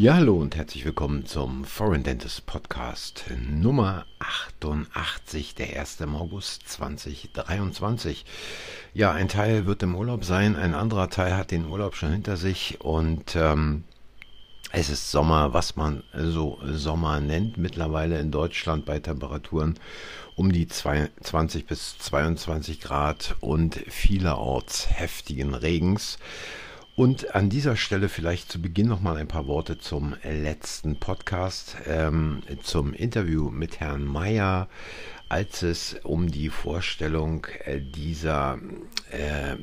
Ja, hallo und herzlich willkommen zum Foreign Dentist Podcast Nummer 88, der 1. August 2023. Ja, ein Teil wird im Urlaub sein, ein anderer Teil hat den Urlaub schon hinter sich und ähm, es ist Sommer, was man so Sommer nennt, mittlerweile in Deutschland bei Temperaturen um die 20 bis 22 Grad und vielerorts heftigen Regens. Und an dieser Stelle vielleicht zu Beginn noch mal ein paar Worte zum letzten Podcast, ähm, zum Interview mit Herrn Mayer, als es um die Vorstellung äh, dieser äh,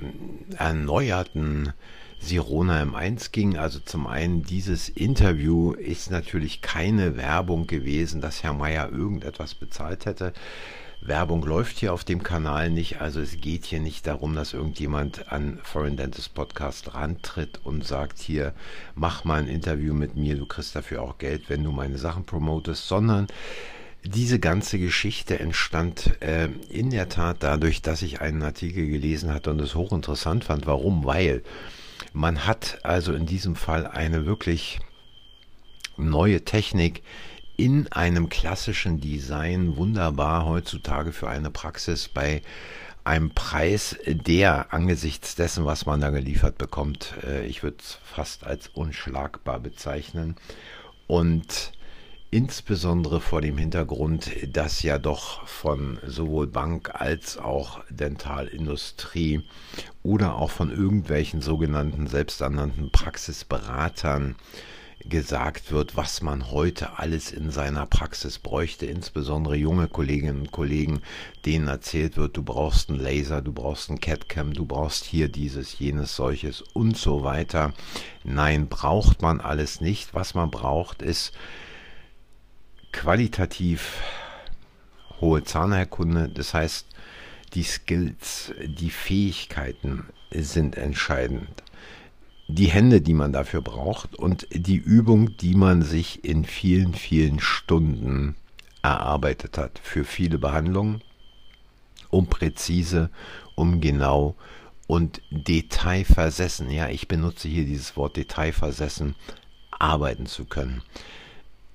erneuerten Sirona M1 ging. Also zum einen, dieses Interview ist natürlich keine Werbung gewesen, dass Herr Mayer irgendetwas bezahlt hätte. Werbung läuft hier auf dem Kanal nicht, also es geht hier nicht darum, dass irgendjemand an Foreign Dentist Podcast rantritt und sagt hier, mach mal ein Interview mit mir, du kriegst dafür auch Geld, wenn du meine Sachen promotest, sondern diese ganze Geschichte entstand äh, in der Tat dadurch, dass ich einen Artikel gelesen hatte und es hochinteressant fand. Warum? Weil man hat also in diesem Fall eine wirklich neue Technik in einem klassischen Design wunderbar heutzutage für eine Praxis bei einem Preis, der angesichts dessen, was man da geliefert bekommt, äh, ich würde es fast als unschlagbar bezeichnen. Und insbesondere vor dem Hintergrund, dass ja doch von sowohl Bank als auch Dentalindustrie oder auch von irgendwelchen sogenannten selbsternannten Praxisberatern gesagt wird, was man heute alles in seiner Praxis bräuchte, insbesondere junge Kolleginnen und Kollegen, denen erzählt wird, du brauchst einen Laser, du brauchst einen CAD-Cam, du brauchst hier dieses, jenes, solches und so weiter. Nein, braucht man alles nicht. Was man braucht, ist qualitativ hohe Zahnheilkunde, das heißt, die Skills, die Fähigkeiten sind entscheidend die Hände, die man dafür braucht und die Übung, die man sich in vielen, vielen Stunden erarbeitet hat für viele Behandlungen, um präzise, um genau und detailversessen, ja, ich benutze hier dieses Wort detailversessen, arbeiten zu können.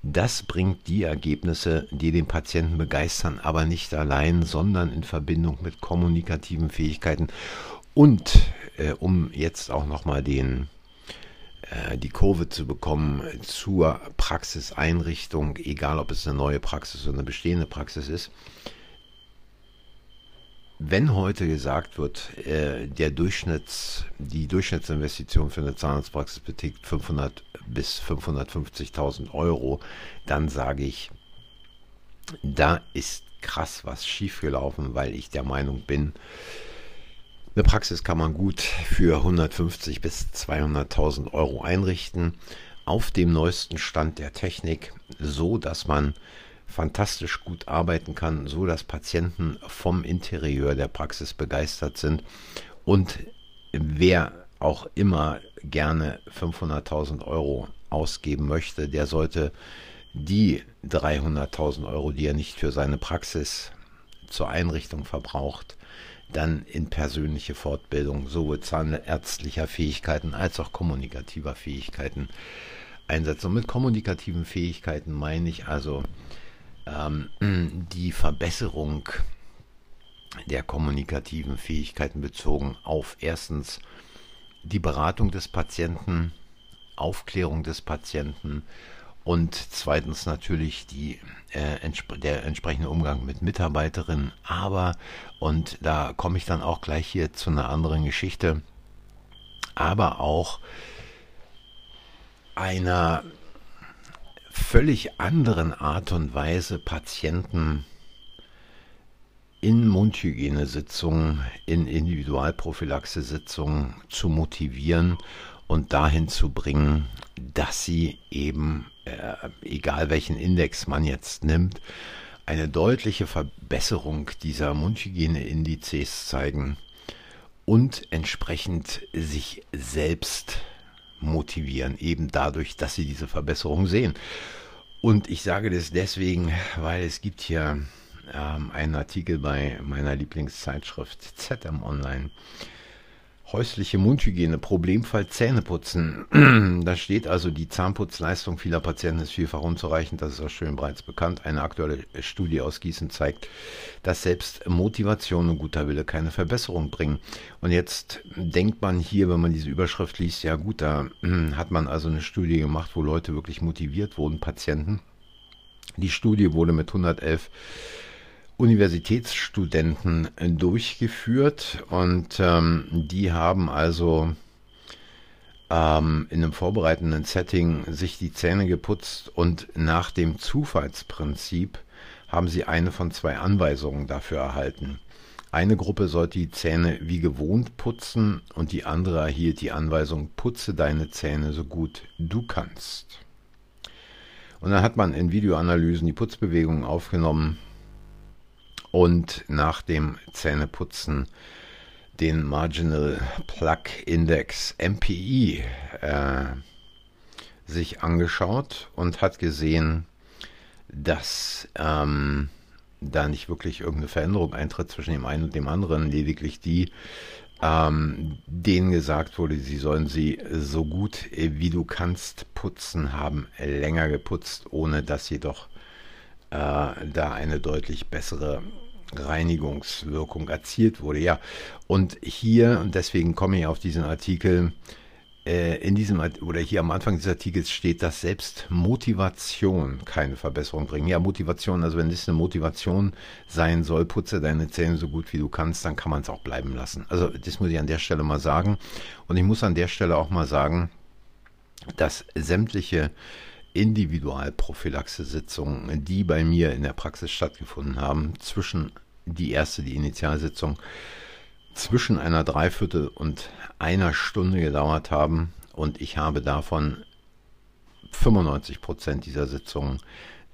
Das bringt die Ergebnisse, die den Patienten begeistern, aber nicht allein, sondern in Verbindung mit kommunikativen Fähigkeiten und äh, um jetzt auch nochmal den äh, die Kurve zu bekommen zur Praxiseinrichtung, egal ob es eine neue Praxis oder eine bestehende Praxis ist. Wenn heute gesagt wird, äh, der Durchschnitts, die Durchschnittsinvestition für eine Zahnarztpraxis beträgt 500 bis 550.000 Euro, dann sage ich, da ist krass was schiefgelaufen, weil ich der Meinung bin, eine Praxis kann man gut für 150 bis 200.000 Euro einrichten, auf dem neuesten Stand der Technik, so dass man fantastisch gut arbeiten kann, so dass Patienten vom Interieur der Praxis begeistert sind und wer auch immer gerne 500.000 Euro ausgeben möchte, der sollte die 300.000 Euro, die er nicht für seine Praxis zur Einrichtung verbraucht, dann in persönliche Fortbildung sowohl zahnärztlicher Fähigkeiten als auch kommunikativer Fähigkeiten einsetzen. Und mit kommunikativen Fähigkeiten meine ich also ähm, die Verbesserung der kommunikativen Fähigkeiten bezogen auf erstens die Beratung des Patienten, Aufklärung des Patienten und zweitens natürlich die, äh, der entsprechende Umgang mit Mitarbeiterinnen. Aber, und da komme ich dann auch gleich hier zu einer anderen Geschichte, aber auch einer völlig anderen Art und Weise Patienten in Mundhygienesitzungen, in Individualprophylaxe-Sitzungen zu motivieren und dahin zu bringen, dass sie eben äh, egal welchen Index man jetzt nimmt, eine deutliche Verbesserung dieser Mundhygieneindizes zeigen und entsprechend sich selbst motivieren, eben dadurch, dass sie diese Verbesserung sehen. Und ich sage das deswegen, weil es gibt hier ähm, einen Artikel bei meiner Lieblingszeitschrift ZM Online Häusliche Mundhygiene, Problemfall Zähneputzen. da steht also, die Zahnputzleistung vieler Patienten ist vielfach unzureichend. Das ist auch schön bereits bekannt. Eine aktuelle Studie aus Gießen zeigt, dass selbst Motivation und guter Wille keine Verbesserung bringen. Und jetzt denkt man hier, wenn man diese Überschrift liest, ja gut, da hat man also eine Studie gemacht, wo Leute wirklich motiviert wurden, Patienten. Die Studie wurde mit 111 Universitätsstudenten durchgeführt und ähm, die haben also ähm, in einem vorbereitenden Setting sich die Zähne geputzt und nach dem Zufallsprinzip haben sie eine von zwei Anweisungen dafür erhalten. Eine Gruppe sollte die Zähne wie gewohnt putzen und die andere erhielt die Anweisung, putze deine Zähne so gut du kannst. Und dann hat man in Videoanalysen die Putzbewegungen aufgenommen und nach dem Zähneputzen den Marginal Plug Index MPI äh, sich angeschaut und hat gesehen, dass ähm, da nicht wirklich irgendeine Veränderung eintritt zwischen dem einen und dem anderen, lediglich die, ähm, denen gesagt wurde, sie sollen sie so gut wie du kannst putzen, haben länger geputzt, ohne dass jedoch äh, da eine deutlich bessere Reinigungswirkung erzielt wurde. Ja, und hier, und deswegen komme ich auf diesen Artikel, äh, in diesem oder hier am Anfang des Artikels steht, dass selbst Motivation keine Verbesserung bringt. Ja, Motivation, also wenn es eine Motivation sein soll, putze deine Zähne so gut wie du kannst, dann kann man es auch bleiben lassen. Also das muss ich an der Stelle mal sagen. Und ich muss an der Stelle auch mal sagen, dass sämtliche Individualprophylaxe-Sitzungen, die bei mir in der Praxis stattgefunden haben, zwischen die erste, die Initialsitzung, zwischen einer Dreiviertel und einer Stunde gedauert haben. Und ich habe davon 95 Prozent dieser Sitzungen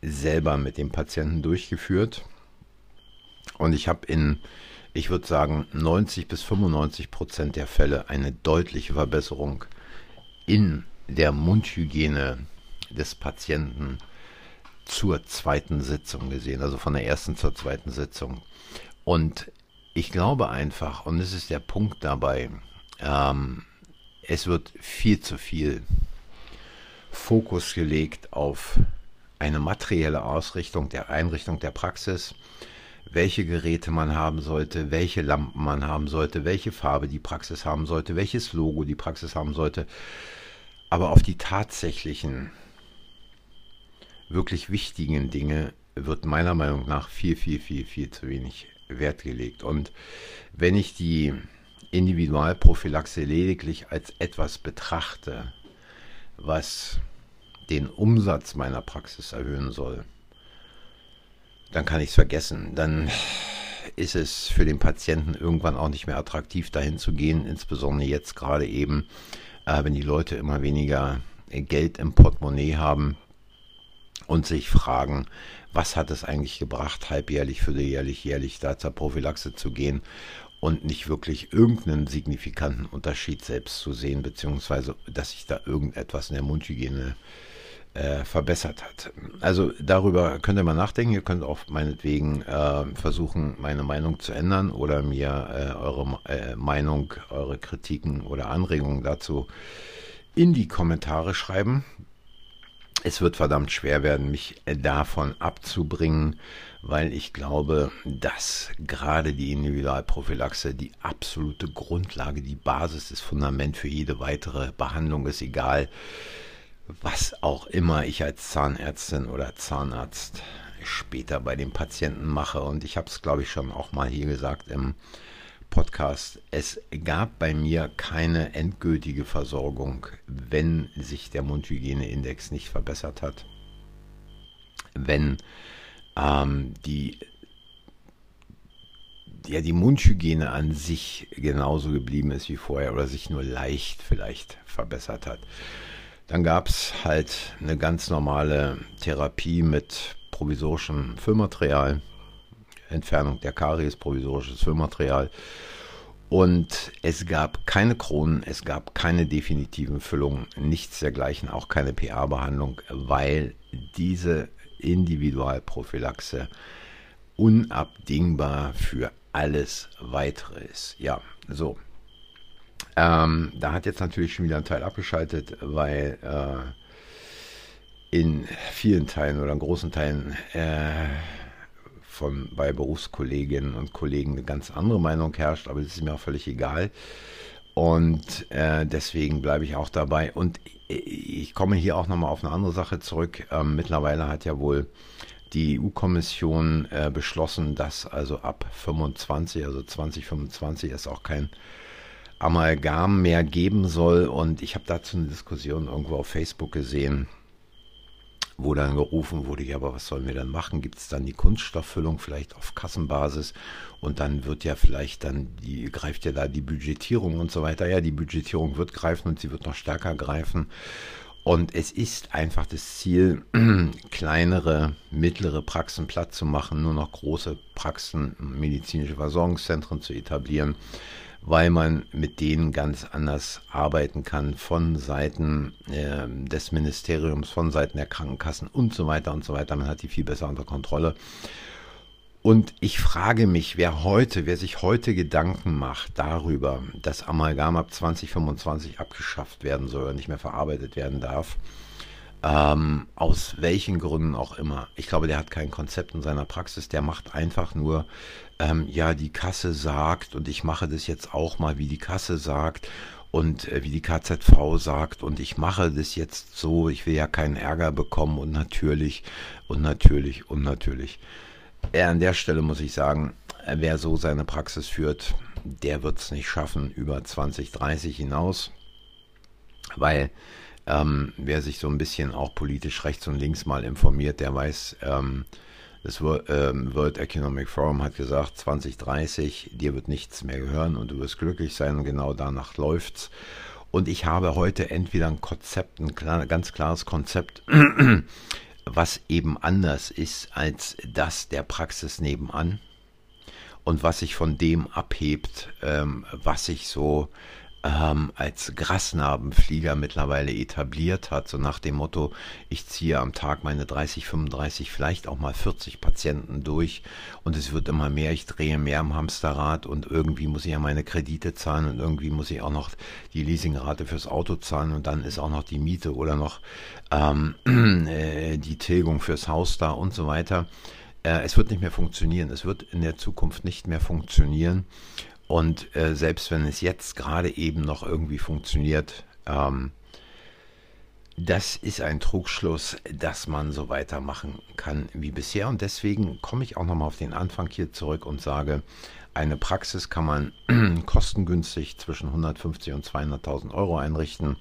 selber mit dem Patienten durchgeführt. Und ich habe in, ich würde sagen, 90 bis 95 Prozent der Fälle eine deutliche Verbesserung in der Mundhygiene des Patienten zur zweiten Sitzung gesehen, also von der ersten zur zweiten Sitzung. Und ich glaube einfach, und das ist der Punkt dabei, ähm, es wird viel zu viel Fokus gelegt auf eine materielle Ausrichtung der Einrichtung der Praxis, welche Geräte man haben sollte, welche Lampen man haben sollte, welche Farbe die Praxis haben sollte, welches Logo die Praxis haben sollte. Aber auf die tatsächlichen, wirklich wichtigen Dinge wird meiner Meinung nach viel, viel, viel, viel zu wenig Wert gelegt. Und wenn ich die Individualprophylaxe lediglich als etwas betrachte, was den Umsatz meiner Praxis erhöhen soll, dann kann ich es vergessen. Dann ist es für den Patienten irgendwann auch nicht mehr attraktiv, dahin zu gehen, insbesondere jetzt gerade eben, äh, wenn die Leute immer weniger Geld im Portemonnaie haben und sich fragen, was hat es eigentlich gebracht, halbjährlich, vierteljährlich, jährlich da zur Prophylaxe zu gehen und nicht wirklich irgendeinen signifikanten Unterschied selbst zu sehen, beziehungsweise dass sich da irgendetwas in der Mundhygiene äh, verbessert hat. Also darüber könnt ihr mal nachdenken. Ihr könnt auch meinetwegen äh, versuchen, meine Meinung zu ändern oder mir äh, eure äh, Meinung, eure Kritiken oder Anregungen dazu in die Kommentare schreiben es wird verdammt schwer werden, mich davon abzubringen, weil ich glaube, dass gerade die Individualprophylaxe die absolute Grundlage, die Basis, das Fundament für jede weitere Behandlung ist, egal was auch immer ich als Zahnärztin oder Zahnarzt später bei den Patienten mache. Und ich habe es, glaube ich, schon auch mal hier gesagt im Podcast. Es gab bei mir keine endgültige Versorgung, wenn sich der Mundhygieneindex nicht verbessert hat. Wenn ähm, die, ja, die Mundhygiene an sich genauso geblieben ist wie vorher oder sich nur leicht vielleicht verbessert hat. Dann gab es halt eine ganz normale Therapie mit provisorischem Füllmaterial Entfernung der Karies, provisorisches Füllmaterial. Und es gab keine Kronen, es gab keine definitiven Füllungen, nichts dergleichen, auch keine PA-Behandlung, weil diese Individualprophylaxe unabdingbar für alles weitere ist. Ja, so. Ähm, da hat jetzt natürlich schon wieder ein Teil abgeschaltet, weil äh, in vielen Teilen oder in großen Teilen äh, von bei Berufskolleginnen und Kollegen eine ganz andere Meinung herrscht, aber das ist mir auch völlig egal. Und äh, deswegen bleibe ich auch dabei. Und ich komme hier auch nochmal auf eine andere Sache zurück. Ähm, mittlerweile hat ja wohl die EU-Kommission äh, beschlossen, dass also ab 25, also 2025 es auch kein Amalgam mehr geben soll. Und ich habe dazu eine Diskussion irgendwo auf Facebook gesehen wo dann gerufen wurde, ja, aber was sollen wir dann machen? Gibt es dann die Kunststofffüllung vielleicht auf Kassenbasis und dann wird ja vielleicht dann die, greift ja da die Budgetierung und so weiter. Ja, die Budgetierung wird greifen und sie wird noch stärker greifen. Und es ist einfach das Ziel, kleinere, mittlere Praxen platt zu machen, nur noch große Praxen, medizinische Versorgungszentren zu etablieren weil man mit denen ganz anders arbeiten kann von Seiten äh, des Ministeriums, von Seiten der Krankenkassen und so weiter und so weiter. Man hat die viel besser unter Kontrolle. Und ich frage mich, wer heute, wer sich heute Gedanken macht darüber, dass Amalgam ab 2025 abgeschafft werden soll oder nicht mehr verarbeitet werden darf, ähm, aus welchen Gründen auch immer. Ich glaube, der hat kein Konzept in seiner Praxis. Der macht einfach nur, ähm, ja, die Kasse sagt und ich mache das jetzt auch mal, wie die Kasse sagt und äh, wie die KZV sagt und ich mache das jetzt so. Ich will ja keinen Ärger bekommen und natürlich und natürlich und natürlich. Äh, an der Stelle muss ich sagen, äh, wer so seine Praxis führt, der wird es nicht schaffen über 2030 hinaus, weil ähm, wer sich so ein bisschen auch politisch rechts und links mal informiert, der weiß, ähm, das ähm, World Economic Forum hat gesagt, 2030, dir wird nichts mehr gehören und du wirst glücklich sein und genau danach läuft's. Und ich habe heute entweder ein Konzept, ein klar, ganz klares Konzept, was eben anders ist als das der Praxis nebenan und was sich von dem abhebt, ähm, was sich so ähm, als Grasnarbenflieger mittlerweile etabliert hat, so nach dem Motto, ich ziehe am Tag meine 30, 35, vielleicht auch mal 40 Patienten durch und es wird immer mehr, ich drehe mehr am Hamsterrad und irgendwie muss ich ja meine Kredite zahlen und irgendwie muss ich auch noch die Leasingrate fürs Auto zahlen und dann ist auch noch die Miete oder noch ähm, äh, die Tilgung fürs Haus da und so weiter. Äh, es wird nicht mehr funktionieren. Es wird in der Zukunft nicht mehr funktionieren. Und äh, selbst wenn es jetzt gerade eben noch irgendwie funktioniert, ähm, das ist ein Trugschluss, dass man so weitermachen kann wie bisher. Und deswegen komme ich auch nochmal auf den Anfang hier zurück und sage, eine Praxis kann man kostengünstig zwischen 150 und 200.000 Euro einrichten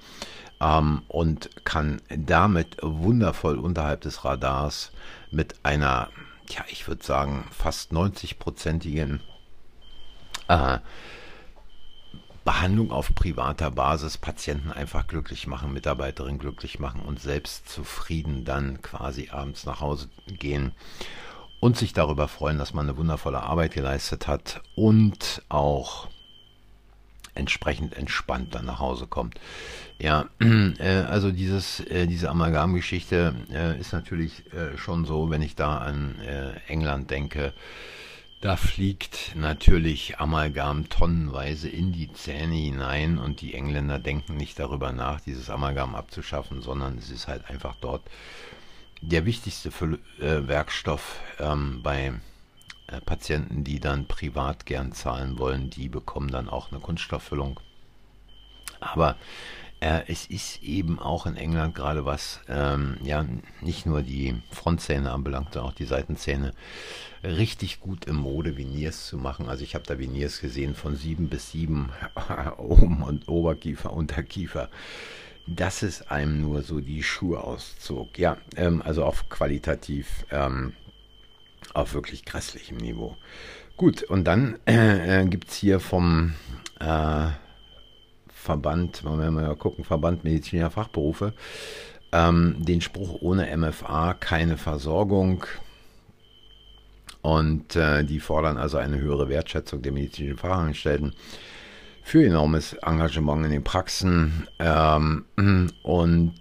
ähm, und kann damit wundervoll unterhalb des Radars mit einer, ja, ich würde sagen, fast 90-prozentigen äh, Behandlung auf privater Basis Patienten einfach glücklich machen, Mitarbeiterinnen glücklich machen und selbst zufrieden dann quasi abends nach Hause gehen und sich darüber freuen, dass man eine wundervolle Arbeit geleistet hat und auch entsprechend entspannt dann nach Hause kommt. Ja, äh, also dieses, äh, diese Amalgamgeschichte äh, ist natürlich äh, schon so, wenn ich da an äh, England denke, da fliegt natürlich Amalgam tonnenweise in die Zähne hinein und die Engländer denken nicht darüber nach, dieses Amalgam abzuschaffen, sondern es ist halt einfach dort der wichtigste Füll äh, Werkstoff ähm, bei äh, Patienten, die dann privat gern zahlen wollen, die bekommen dann auch eine Kunststofffüllung. Aber äh, es ist eben auch in England gerade was, ähm, ja, nicht nur die Frontzähne anbelangt, sondern auch die Seitenzähne, richtig gut im Mode, Veneers zu machen. Also ich habe da Veneers gesehen von sieben bis sieben oben und Oberkiefer, Unterkiefer. Dass es einem nur so die Schuhe auszog. Ja, ähm, also auf qualitativ, ähm, auf wirklich grässlichem Niveau. Gut, und dann äh, äh gibt es hier vom äh, Verband, wollen wir mal gucken, Verband medizinischer Fachberufe, ähm, den Spruch ohne MFA keine Versorgung. Und äh, die fordern also eine höhere Wertschätzung der medizinischen Fachangestellten für enormes Engagement in den Praxen. Ähm, und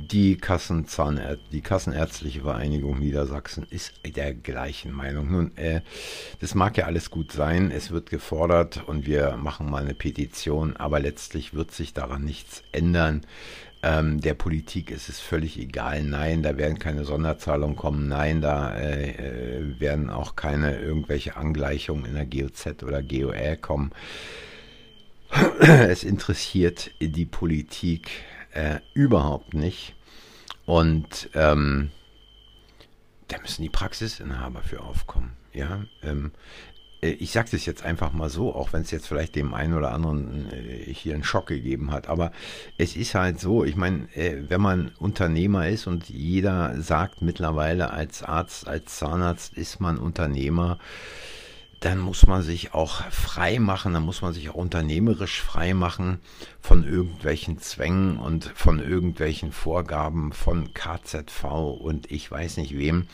Die, Kassenzahnär die Kassenärztliche Vereinigung Niedersachsen ist der gleichen Meinung. Nun, äh, das mag ja alles gut sein, es wird gefordert und wir machen mal eine Petition, aber letztlich wird sich daran nichts ändern. Ähm, der Politik ist es völlig egal. Nein, da werden keine Sonderzahlungen kommen. Nein, da äh, äh werden auch keine irgendwelche Angleichungen in der GOZ oder GOR kommen. es interessiert die Politik äh, überhaupt nicht. Und ähm, da müssen die Praxisinhaber für aufkommen. Ja, ähm, äh, ich sage das jetzt einfach mal so, auch wenn es jetzt vielleicht dem einen oder anderen äh, hier einen Schock gegeben hat. Aber es ist halt so, ich meine, äh, wenn man Unternehmer ist und jeder sagt mittlerweile als Arzt, als Zahnarzt ist man Unternehmer, dann muss man sich auch frei machen, dann muss man sich auch unternehmerisch frei machen von irgendwelchen Zwängen und von irgendwelchen Vorgaben von KZV und ich weiß nicht wem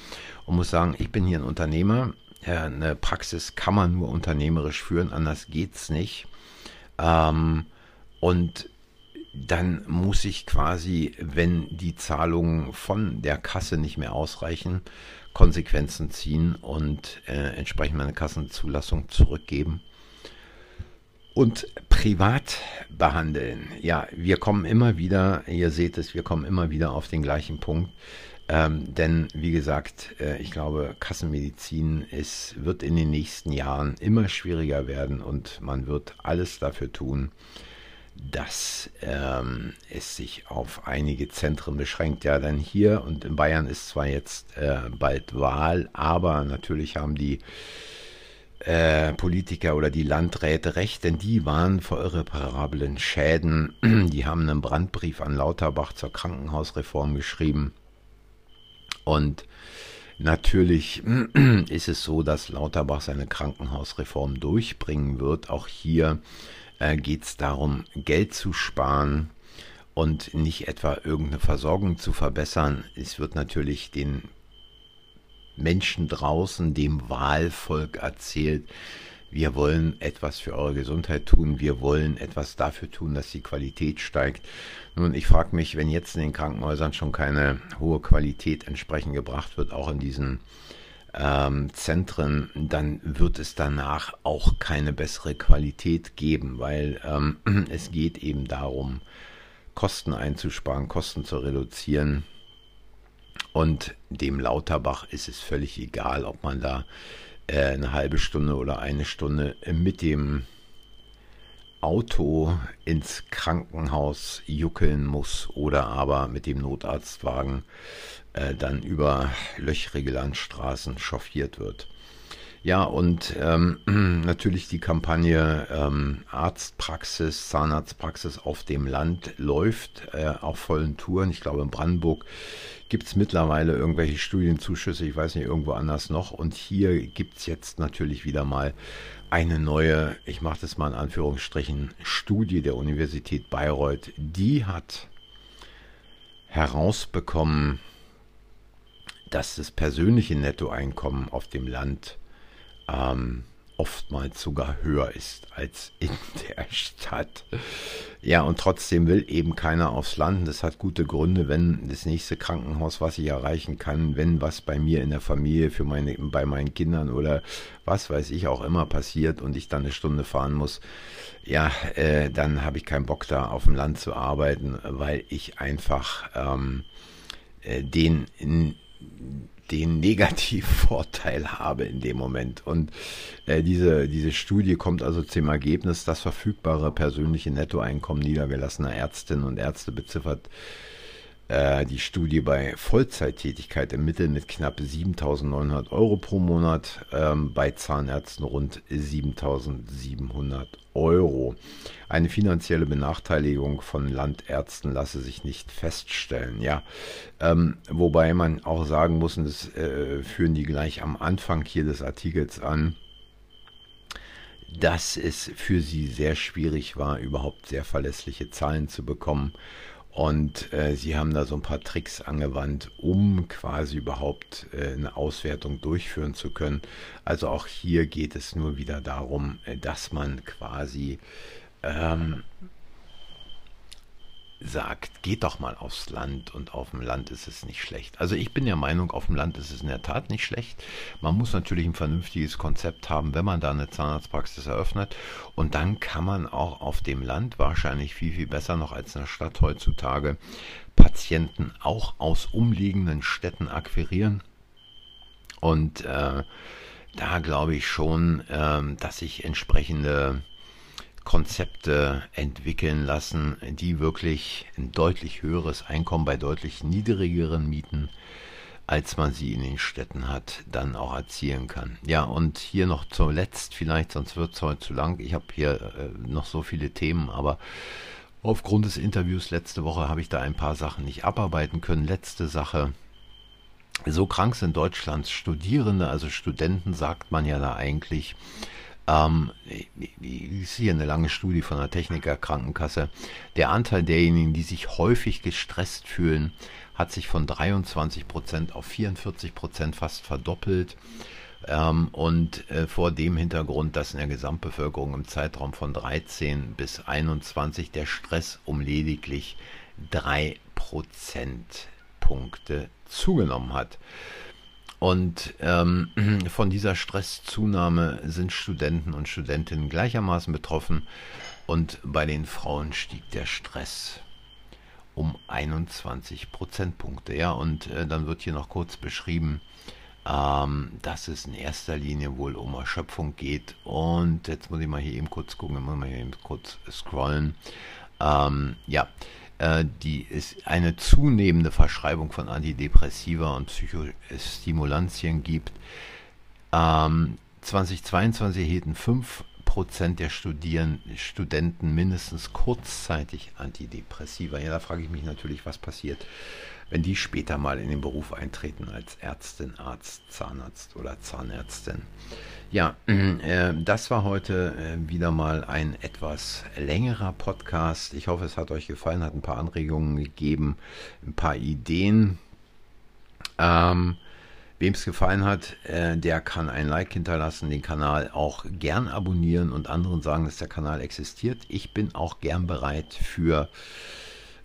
und muss sagen, ich bin hier ein Unternehmer, eine Praxis kann man nur unternehmerisch führen, anders geht's nicht. Ähm, und dann muss ich quasi, wenn die Zahlungen von der Kasse nicht mehr ausreichen, Konsequenzen ziehen und äh, entsprechend meine Kassenzulassung zurückgeben und privat behandeln. Ja, wir kommen immer wieder, ihr seht es, wir kommen immer wieder auf den gleichen Punkt. Ähm, denn wie gesagt, äh, ich glaube, Kassenmedizin ist, wird in den nächsten Jahren immer schwieriger werden und man wird alles dafür tun, dass ähm, es sich auf einige Zentren beschränkt. Ja, denn hier und in Bayern ist zwar jetzt äh, bald Wahl, aber natürlich haben die äh, Politiker oder die Landräte recht, denn die waren vor irreparablen Schäden. Die haben einen Brandbrief an Lauterbach zur Krankenhausreform geschrieben. Und natürlich ist es so, dass Lauterbach seine Krankenhausreform durchbringen wird. Auch hier äh, geht es darum, Geld zu sparen und nicht etwa irgendeine Versorgung zu verbessern. Es wird natürlich den Menschen draußen, dem Wahlvolk erzählt, wir wollen etwas für eure Gesundheit tun, wir wollen etwas dafür tun, dass die Qualität steigt. Nun, ich frage mich, wenn jetzt in den Krankenhäusern schon keine hohe Qualität entsprechend gebracht wird, auch in diesen ähm, Zentren, dann wird es danach auch keine bessere Qualität geben, weil ähm, es geht eben darum, Kosten einzusparen, Kosten zu reduzieren. Und dem Lauterbach ist es völlig egal, ob man da äh, eine halbe Stunde oder eine Stunde mit dem Auto ins Krankenhaus juckeln muss oder aber mit dem Notarztwagen äh, dann über löchrige Landstraßen chauffiert wird. Ja, und ähm, natürlich die Kampagne ähm, Arztpraxis, Zahnarztpraxis auf dem Land läuft äh, auf vollen Touren. Ich glaube, in Brandenburg gibt es mittlerweile irgendwelche Studienzuschüsse, ich weiß nicht, irgendwo anders noch. Und hier gibt es jetzt natürlich wieder mal eine neue, ich mache das mal in Anführungsstrichen, Studie der Universität Bayreuth. Die hat herausbekommen, dass das persönliche Nettoeinkommen auf dem Land ähm, oftmals sogar höher ist als in der Stadt. Ja, und trotzdem will eben keiner aufs Land. Das hat gute Gründe, wenn das nächste Krankenhaus, was ich erreichen kann, wenn was bei mir in der Familie, für meine, bei meinen Kindern oder was weiß ich auch immer passiert und ich dann eine Stunde fahren muss, ja, äh, dann habe ich keinen Bock da auf dem Land zu arbeiten, weil ich einfach ähm, äh, den in, den Negativvorteil habe in dem Moment. Und äh, diese, diese Studie kommt also zum Ergebnis, das verfügbare persönliche Nettoeinkommen niedergelassener Ärztinnen und Ärzte beziffert äh, die Studie bei Vollzeittätigkeit im Mittel mit knapp 7.900 Euro pro Monat, ähm, bei Zahnärzten rund 7.700 Euro. Eine finanzielle Benachteiligung von Landärzten lasse sich nicht feststellen. Ja, ähm, wobei man auch sagen muss, und das äh, führen die gleich am Anfang hier des Artikels an, dass es für sie sehr schwierig war, überhaupt sehr verlässliche Zahlen zu bekommen und äh, sie haben da so ein paar Tricks angewandt, um quasi überhaupt äh, eine Auswertung durchführen zu können. Also auch hier geht es nur wieder darum, äh, dass man quasi ähm, sagt, geht doch mal aufs Land und auf dem Land ist es nicht schlecht. Also ich bin der Meinung, auf dem Land ist es in der Tat nicht schlecht. Man muss natürlich ein vernünftiges Konzept haben, wenn man da eine Zahnarztpraxis eröffnet und dann kann man auch auf dem Land wahrscheinlich viel, viel besser noch als in der Stadt heutzutage Patienten auch aus umliegenden Städten akquirieren und äh, da glaube ich schon, äh, dass sich entsprechende Konzepte entwickeln lassen, die wirklich ein deutlich höheres Einkommen bei deutlich niedrigeren Mieten, als man sie in den Städten hat, dann auch erzielen kann. Ja, und hier noch zuletzt vielleicht, sonst wird es heute zu lang. Ich habe hier äh, noch so viele Themen, aber aufgrund des Interviews letzte Woche habe ich da ein paar Sachen nicht abarbeiten können. Letzte Sache. So krank sind Deutschlands Studierende, also Studenten sagt man ja da eigentlich, ähm, ist hier eine lange Studie von der Techniker Krankenkasse. Der Anteil derjenigen, die sich häufig gestresst fühlen, hat sich von 23 Prozent auf 44 Prozent fast verdoppelt. Ähm, und äh, vor dem Hintergrund, dass in der Gesamtbevölkerung im Zeitraum von 13 bis 21 der Stress um lediglich 3 Prozentpunkte zugenommen hat. Und ähm, von dieser Stresszunahme sind Studenten und Studentinnen gleichermaßen betroffen. Und bei den Frauen stieg der Stress um 21 Prozentpunkte. Ja, und äh, dann wird hier noch kurz beschrieben, ähm, dass es in erster Linie wohl um Erschöpfung geht. Und jetzt muss ich mal hier eben kurz gucken, muss mal hier eben kurz scrollen. Ähm, ja, die ist eine zunehmende Verschreibung von Antidepressiva und Psychostimulantien gibt. Ähm, 2022 erhielten 5% der Studenten mindestens kurzzeitig Antidepressiva. Ja, da frage ich mich natürlich, was passiert, wenn die später mal in den Beruf eintreten als Ärztin, Arzt, Zahnarzt oder Zahnärztin. Ja, äh, das war heute äh, wieder mal ein etwas längerer Podcast. Ich hoffe, es hat euch gefallen, hat ein paar Anregungen gegeben, ein paar Ideen. Ähm, Wem es gefallen hat, äh, der kann ein Like hinterlassen, den Kanal auch gern abonnieren und anderen sagen, dass der Kanal existiert. Ich bin auch gern bereit für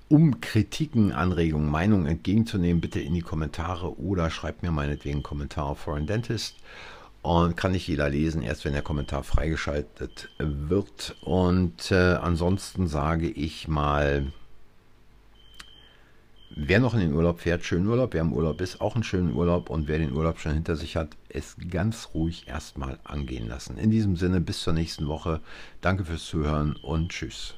um Kritiken, Anregungen, Meinungen entgegenzunehmen, bitte in die Kommentare oder schreibt mir meinetwegen einen Kommentar auf Foreign Dentist. Und kann nicht jeder lesen, erst wenn der Kommentar freigeschaltet wird. Und äh, ansonsten sage ich mal, wer noch in den Urlaub fährt, schönen Urlaub. Wer im Urlaub ist, auch einen schönen Urlaub. Und wer den Urlaub schon hinter sich hat, es ganz ruhig erstmal angehen lassen. In diesem Sinne, bis zur nächsten Woche. Danke fürs Zuhören und tschüss.